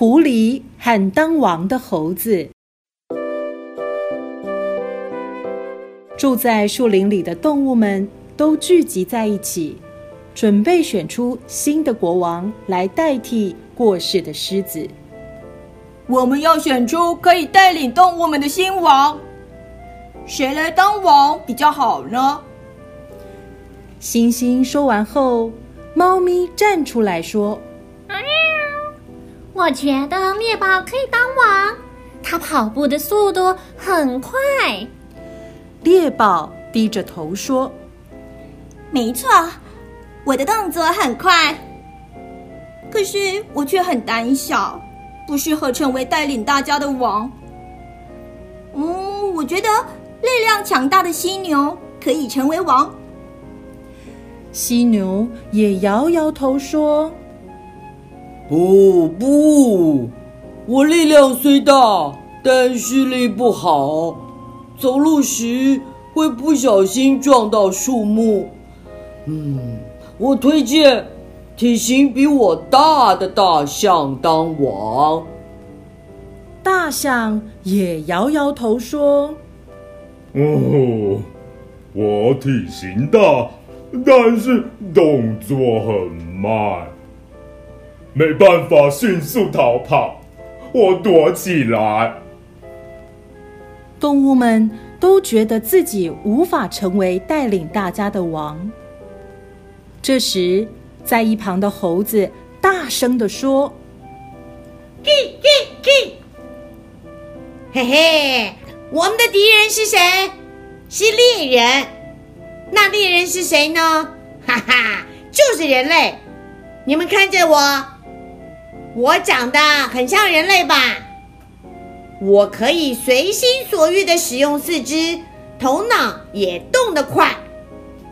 狐狸和当王的猴子。住在树林里的动物们都聚集在一起，准备选出新的国王来代替过世的狮子。我们要选出可以带领动物们的新王，谁来当王比较好呢？猩猩说完后，猫咪站出来说：“我觉得猎豹可以当王，它跑步的速度很快。”猎豹低着头说：“没错，我的动作很快，可是我却很胆小，不适合成为带领大家的王。嗯，我觉得力量强大的犀牛可以成为王。”犀牛也摇摇头说：“不不，我力量虽大，但视力不好。”走路时会不小心撞到树木。嗯，我推荐体型比我大的大象当王。大象也摇摇头说：“哦，我体型大，但是动作很慢，没办法迅速逃跑，我躲起来。”动物们都觉得自己无法成为带领大家的王。这时，在一旁的猴子大声的说：“嘿嘿嘿，嘿嘿，我们的敌人是谁？是猎人。那猎人是谁呢？哈哈，就是人类。你们看着我，我长得很像人类吧？”我可以随心所欲的使用四肢，头脑也动得快，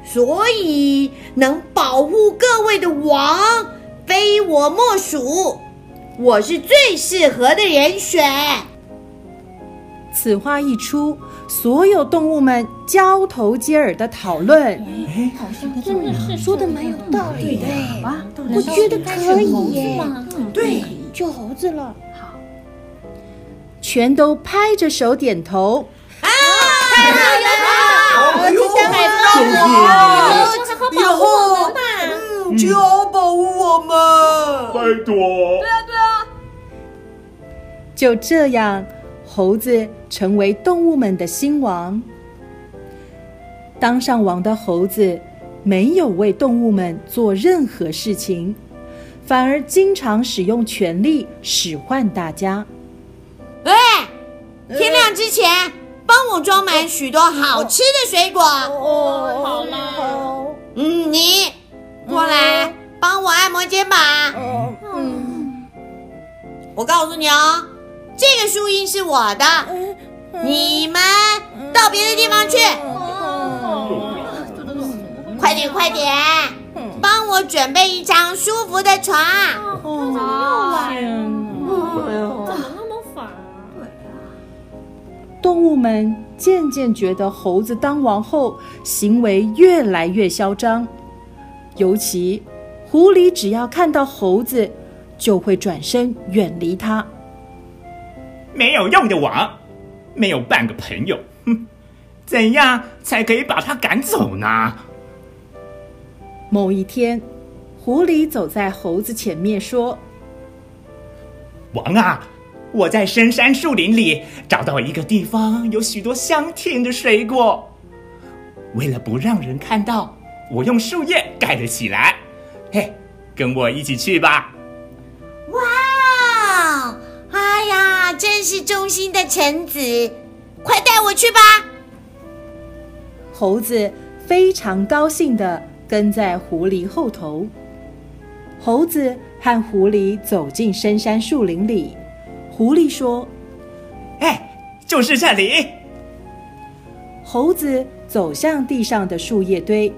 所以能保护各位的王，非我莫属。我是最适合的人选。此话一出，所有动物们交头接耳的讨论。哎，好像真的是说的蛮有道理的。我觉得可以耶。对，就猴子了。全都拍着手点头啊！太好了！哎呦，以后就要保护我们，拜托。对啊，对啊。就这样，猴子成为动物们的新王。当上王的猴子没有为动物们做任何事情，反而经常使用权力使唤大家。喂，天亮之前帮我装满许多好吃的水果。哦，好啦。嗯，你过来帮我按摩肩膀。嗯，我告诉你哦，这个树荫是我的，你们到别的地方去。快点，快点，帮我准备一张舒服的床。哦，动物们渐渐觉得猴子当王后行为越来越嚣张，尤其狐狸只要看到猴子，就会转身远离它。没有用的王，没有半个朋友，哼！怎样才可以把他赶走呢？某一天，狐狸走在猴子前面说：“王啊！”我在深山树林里找到一个地方，有许多香甜的水果。为了不让人看到，我用树叶盖了起来。嘿，跟我一起去吧！真是忠心的臣子，快带我去吧！猴子非常高兴的跟在狐狸后头。猴子和狐狸走进深山树林里。狐狸说：“哎，就是这里。”猴子走向地上的树叶堆，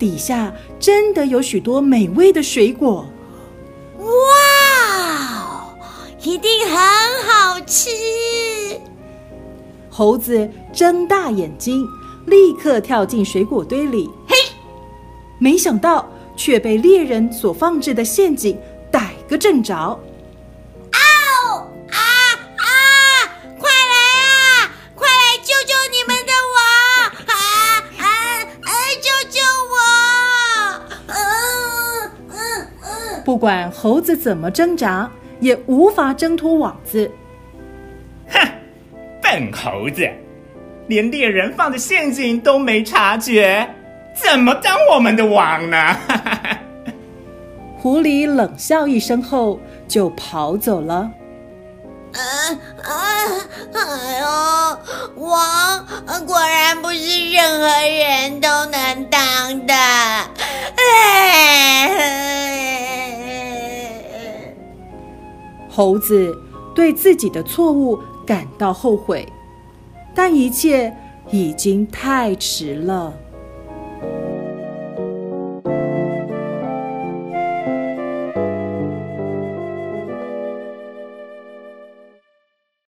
底下真的有许多美味的水果。一定很好吃。猴子睁大眼睛，立刻跳进水果堆里。嘿，没想到却被猎人所放置的陷阱逮个正着。啊啊啊，快来啊，快来救救你们的我。啊啊啊，救救我。不管猴子怎么挣扎。也无法挣脱网子。哼，笨猴子，连猎人放的陷阱都没察觉，怎么当我们的王呢？狐狸冷笑一声后，就跑走了。啊啊！哎呦，王果然不是任何人都能当的。猴子对自己的错误感到后悔，但一切已经太迟了。